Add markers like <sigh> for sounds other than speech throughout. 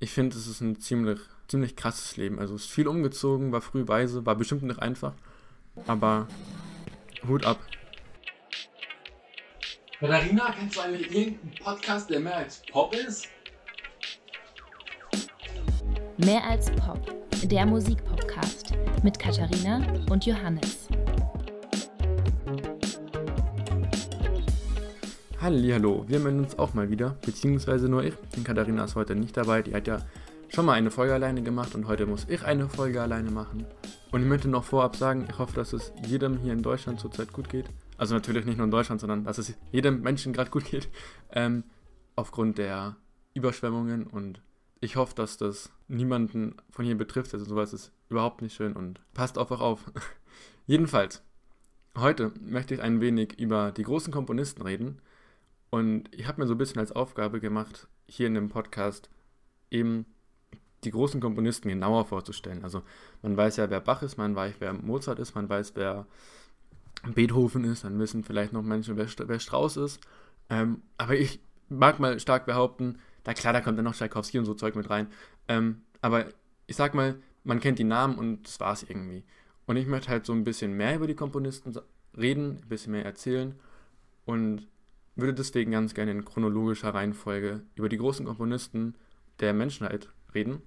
ich finde, es ist ein ziemlich, ziemlich krasses Leben. Also ist viel umgezogen, war früh weise, war bestimmt nicht einfach, aber Hut ab. Katharina, kennst du eigentlich irgendeinen Podcast, der mehr als Pop ist? Mehr als Pop, der Musikpodcast mit Katharina und Johannes. Hallo, wir melden uns auch mal wieder, beziehungsweise nur ich, denn Katharina ist heute nicht dabei, die hat ja schon mal eine Folge alleine gemacht und heute muss ich eine Folge alleine machen. Und ich möchte noch vorab sagen, ich hoffe, dass es jedem hier in Deutschland zurzeit gut geht. Also natürlich nicht nur in Deutschland, sondern dass es jedem Menschen gerade gut geht, ähm, aufgrund der Überschwemmungen und ich hoffe, dass das niemanden von hier betrifft. Also sowas ist überhaupt nicht schön und passt einfach auf. <laughs> Jedenfalls, heute möchte ich ein wenig über die großen Komponisten reden und ich habe mir so ein bisschen als Aufgabe gemacht, hier in dem Podcast eben die großen Komponisten genauer vorzustellen. Also man weiß ja, wer Bach ist, man weiß, wer Mozart ist, man weiß, wer Beethoven ist, dann wissen vielleicht noch Menschen, wer, wer Strauss ist. Ähm, aber ich mag mal stark behaupten, da klar, da kommt dann noch Tchaikovsky und so Zeug mit rein. Ähm, aber ich sag mal, man kennt die Namen und das war's irgendwie. Und ich möchte halt so ein bisschen mehr über die Komponisten reden, ein bisschen mehr erzählen und würde deswegen ganz gerne in chronologischer Reihenfolge über die großen Komponisten der Menschheit reden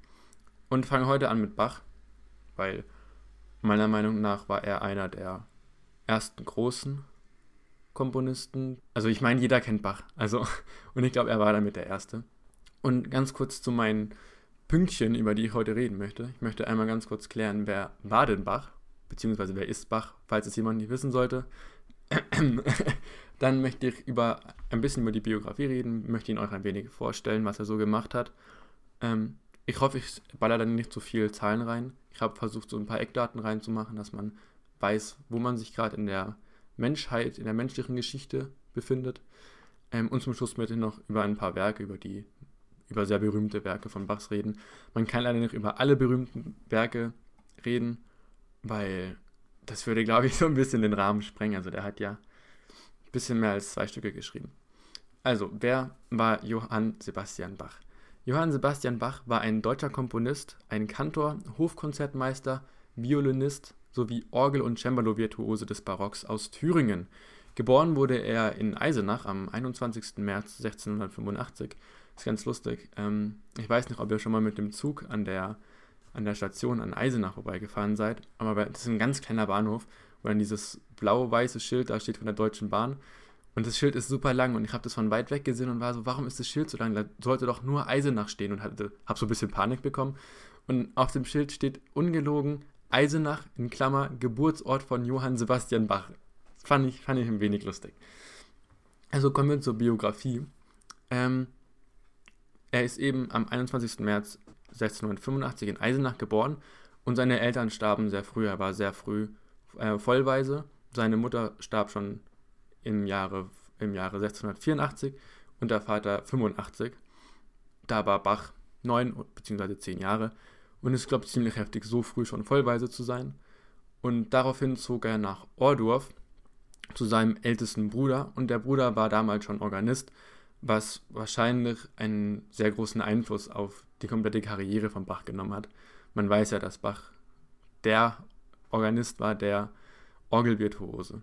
und fange heute an mit Bach, weil meiner Meinung nach war er einer der ersten großen Komponisten. Also ich meine, jeder kennt Bach, also <laughs> und ich glaube, er war damit der erste. Und ganz kurz zu meinen Pünktchen, über die ich heute reden möchte. Ich möchte einmal ganz kurz klären, wer war denn Bach, beziehungsweise wer ist Bach, falls es jemand nicht wissen sollte. <clears throat> Dann möchte ich über ein bisschen über die Biografie reden, möchte ihn euch ein wenig vorstellen, was er so gemacht hat. Ähm, ich hoffe, ich baller dann nicht zu so viel Zahlen rein. Ich habe versucht, so ein paar Eckdaten reinzumachen, dass man weiß, wo man sich gerade in der Menschheit, in der menschlichen Geschichte befindet. Ähm, und zum Schluss möchte ich noch über ein paar Werke, über die, über sehr berühmte Werke von Bachs reden. Man kann leider nicht über alle berühmten Werke reden, weil das würde, glaube ich, so ein bisschen den Rahmen sprengen. Also der hat ja ein bisschen mehr als zwei Stücke geschrieben. Also, wer war Johann Sebastian Bach? Johann Sebastian Bach war ein deutscher Komponist, ein Kantor, Hofkonzertmeister, Violinist sowie Orgel- und Cembalo-Virtuose des Barocks aus Thüringen. Geboren wurde er in Eisenach am 21. März 1685. Das ist ganz lustig. Ähm, ich weiß nicht, ob ihr schon mal mit dem Zug an der an der Station an Eisenach vorbeigefahren seid. Aber das ist ein ganz kleiner Bahnhof, wo dann dieses blau-weiße Schild da steht von der Deutschen Bahn. Und das Schild ist super lang und ich habe das von weit weg gesehen und war so, warum ist das Schild so lang? Da sollte doch nur Eisenach stehen und habe so ein bisschen Panik bekommen. Und auf dem Schild steht ungelogen Eisenach in Klammer Geburtsort von Johann Sebastian Bach. Das fand ich, fand ich ein wenig lustig. Also kommen wir zur Biografie. Ähm, er ist eben am 21. März 1685 in Eisenach geboren und seine Eltern starben sehr früh. Er war sehr früh äh, vollweise. Seine Mutter starb schon im Jahre, im Jahre 1684 und der Vater 85. Da war Bach neun bzw. zehn Jahre und ist, glaube ich, ziemlich heftig, so früh schon vollweise zu sein. Und daraufhin zog er nach Ohrdorf zu seinem ältesten Bruder und der Bruder war damals schon Organist, was wahrscheinlich einen sehr großen Einfluss auf die komplette Karriere von Bach genommen hat. Man weiß ja, dass Bach der Organist war, der Orgelvirtuose.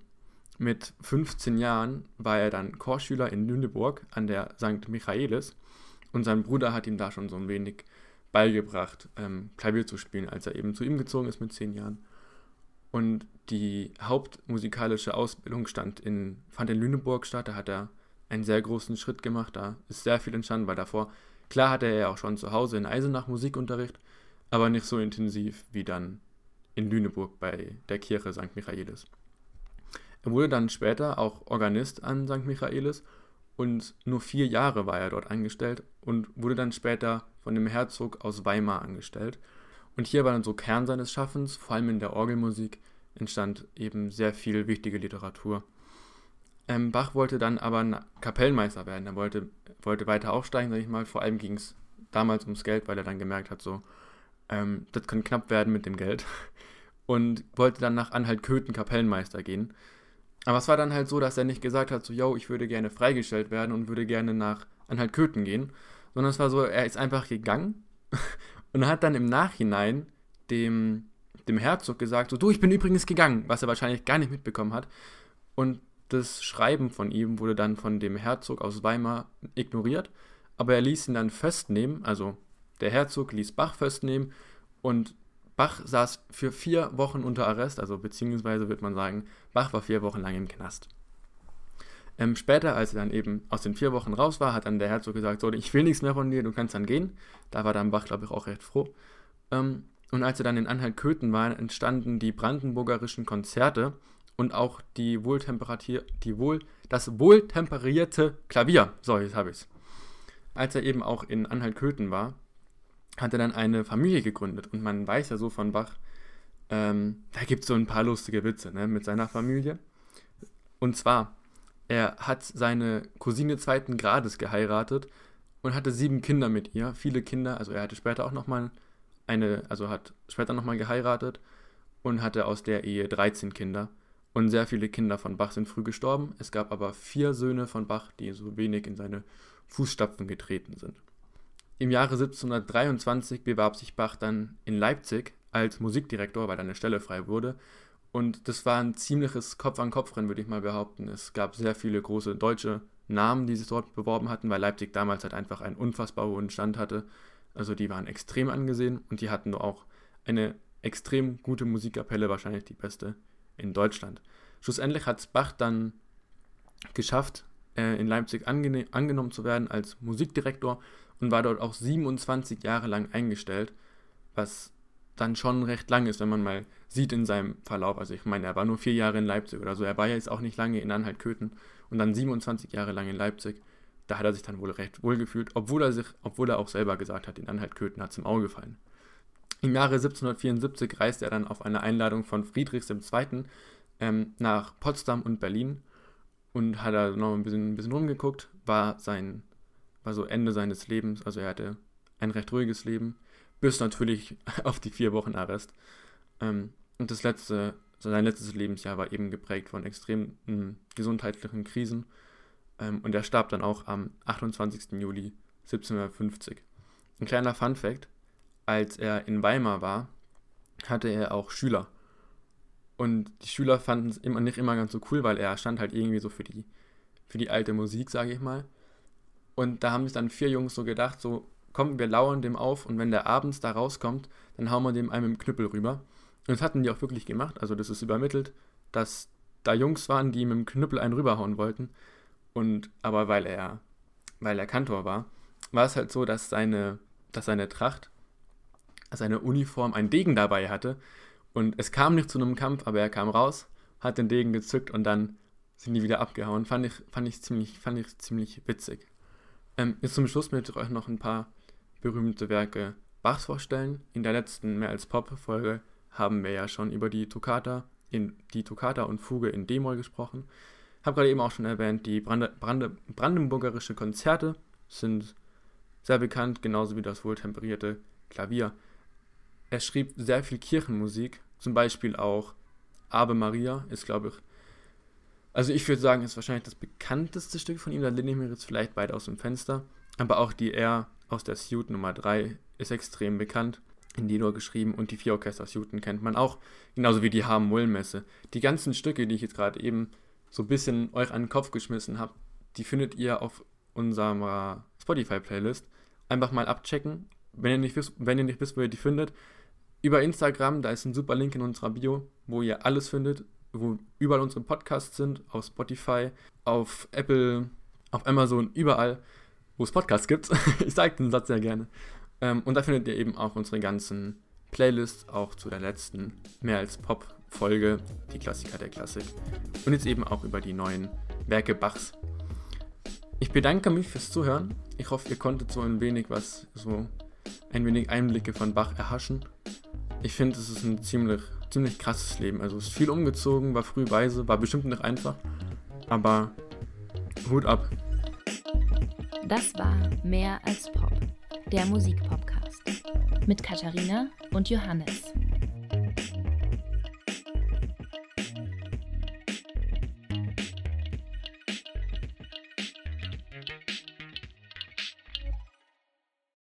Mit 15 Jahren war er dann Chorschüler in Lüneburg an der St. Michaelis und sein Bruder hat ihm da schon so ein wenig beigebracht, ähm, Klavier zu spielen, als er eben zu ihm gezogen ist mit 10 Jahren. Und die hauptmusikalische Ausbildung stand in, fand in Lüneburg statt. Da hat er einen sehr großen Schritt gemacht. Da ist sehr viel entstanden, weil davor Klar hatte er ja auch schon zu Hause in Eisenach Musikunterricht, aber nicht so intensiv wie dann in Lüneburg bei der Kirche St. Michaelis. Er wurde dann später auch Organist an St. Michaelis und nur vier Jahre war er dort angestellt und wurde dann später von dem Herzog aus Weimar angestellt. Und hier war dann so Kern seines Schaffens, vor allem in der Orgelmusik, entstand eben sehr viel wichtige Literatur. Ähm, Bach wollte dann aber Kapellmeister werden. Er wollte, wollte weiter aufsteigen, sag ich mal. Vor allem ging es damals ums Geld, weil er dann gemerkt hat, so, ähm, das kann knapp werden mit dem Geld. <laughs> Und wollte dann nach Anhalt-Köthen Kapellmeister gehen. Aber es war dann halt so, dass er nicht gesagt hat, so, yo, ich würde gerne freigestellt werden und würde gerne nach Anhalt-Köthen gehen. Sondern es war so, er ist einfach gegangen <laughs> und hat dann im Nachhinein dem, dem Herzog gesagt, so, du, ich bin übrigens gegangen, was er wahrscheinlich gar nicht mitbekommen hat. Und das Schreiben von ihm wurde dann von dem Herzog aus Weimar ignoriert, aber er ließ ihn dann festnehmen, also der Herzog ließ Bach festnehmen und Bach saß für vier Wochen unter Arrest, also beziehungsweise wird man sagen, Bach war vier Wochen lang im Knast. Ähm, später, als er dann eben aus den vier Wochen raus war, hat dann der Herzog gesagt, so, ich will nichts mehr von dir, du kannst dann gehen. Da war dann Bach, glaube ich, auch recht froh. Ähm, und als er dann in Anhalt-Köthen war, entstanden die brandenburgerischen Konzerte und auch die wohltemperatier die wohl das wohltemperierte Klavier. So, jetzt habe ich es. Als er eben auch in Anhalt-Köthen war, hat er dann eine Familie gegründet. Und man weiß ja so von Bach, ähm, da gibt es so ein paar lustige Witze ne, mit seiner Familie. Und zwar, er hat seine Cousine zweiten Grades geheiratet und hatte sieben Kinder mit ihr. Viele Kinder, also er hatte später auch nochmal eine, also hat später nochmal geheiratet und hatte aus der Ehe 13 Kinder. Und sehr viele Kinder von Bach sind früh gestorben. Es gab aber vier Söhne von Bach, die so wenig in seine Fußstapfen getreten sind. Im Jahre 1723 bewarb sich Bach dann in Leipzig als Musikdirektor, weil eine Stelle frei wurde. Und das war ein ziemliches Kopf-an-Kopf-Rennen, würde ich mal behaupten. Es gab sehr viele große deutsche Namen, die sich dort beworben hatten, weil Leipzig damals halt einfach einen unfassbar hohen Stand hatte. Also die waren extrem angesehen und die hatten auch eine extrem gute Musikkapelle, wahrscheinlich die beste in Deutschland. Schlussendlich hat Bach dann geschafft, äh, in Leipzig angenommen zu werden als Musikdirektor und war dort auch 27 Jahre lang eingestellt, was dann schon recht lang ist, wenn man mal sieht in seinem Verlauf. Also ich meine, er war nur vier Jahre in Leipzig oder so, er war ja jetzt auch nicht lange in Anhalt-Köthen und dann 27 Jahre lang in Leipzig. Da hat er sich dann wohl recht wohl gefühlt, obwohl er sich, obwohl er auch selber gesagt hat, in Anhalt-Köthen hat es im Auge gefallen. Im Jahre 1774 reiste er dann auf eine Einladung von Friedrichs II. Ähm, nach Potsdam und Berlin und hat da noch ein bisschen, ein bisschen rumgeguckt, war sein war so Ende seines Lebens, also er hatte ein recht ruhiges Leben, bis natürlich <laughs> auf die vier Wochen Arrest. Ähm, und das letzte, sein letztes Lebensjahr war eben geprägt von extremen hm, gesundheitlichen Krisen. Ähm, und er starb dann auch am 28. Juli 1750. Ein kleiner Fun fact, als er in Weimar war, hatte er auch Schüler. Und die Schüler fanden es immer nicht immer ganz so cool, weil er stand halt irgendwie so für die, für die alte Musik, sage ich mal. Und da haben sich dann vier Jungs so gedacht, so, komm, wir lauern dem auf und wenn der abends da rauskommt, dann hauen wir dem einem mit dem Knüppel rüber. Und das hatten die auch wirklich gemacht, also das ist übermittelt, dass da Jungs waren, die mit dem Knüppel einen rüberhauen wollten. Und aber weil er, weil er Kantor war, war es halt so, dass seine, dass seine Tracht, seine Uniform einen Degen dabei hatte. Und es kam nicht zu einem Kampf, aber er kam raus, hat den Degen gezückt und dann sind die wieder abgehauen. Fand ich, fand ich ziemlich, fand ich ziemlich witzig. Ähm, jetzt zum Schluss möchte ich euch noch ein paar berühmte Werke Bachs vorstellen. In der letzten Mehr als Pop-Folge haben wir ja schon über die Toccata, in, die Toccata und Fuge in D-Moll gesprochen. Habe gerade eben auch schon erwähnt, die Brande, Brande, brandenburgerische Konzerte sind sehr bekannt, genauso wie das wohltemperierte Klavier. Er schrieb sehr viel Kirchenmusik, zum Beispiel auch Ave Maria ist, glaube ich, also ich würde sagen, ist wahrscheinlich das bekannteste Stück von ihm. Da lehne ich mir jetzt vielleicht beide aus dem Fenster. Aber auch die R aus der Suite Nummer 3 ist extrem bekannt. In D-Dur geschrieben und die vier Orchester-Suiten kennt man auch. Genauso wie die Harm-Mull-Messe. Die ganzen Stücke, die ich jetzt gerade eben so ein bisschen euch an den Kopf geschmissen habe, die findet ihr auf unserer Spotify-Playlist. Einfach mal abchecken. Wenn ihr, nicht wisst, wenn ihr nicht wisst, wo ihr die findet, über Instagram, da ist ein super Link in unserer Bio, wo ihr alles findet wo überall unsere Podcasts sind, auf Spotify, auf Apple, auf Amazon, überall, wo es Podcasts gibt. <laughs> ich sage den Satz sehr gerne. Ähm, und da findet ihr eben auch unsere ganzen Playlists, auch zu der letzten Mehr als Pop-Folge, die Klassiker der Klassik. Und jetzt eben auch über die neuen Werke Bachs. Ich bedanke mich fürs Zuhören. Ich hoffe, ihr konntet so ein wenig was, so ein wenig Einblicke von Bach erhaschen. Ich finde, es ist ein ziemlich ziemlich krasses Leben. Also ist viel umgezogen, war früh weise, war bestimmt nicht einfach, aber Hut ab. Das war Mehr als Pop, der Musikpodcast mit Katharina und Johannes.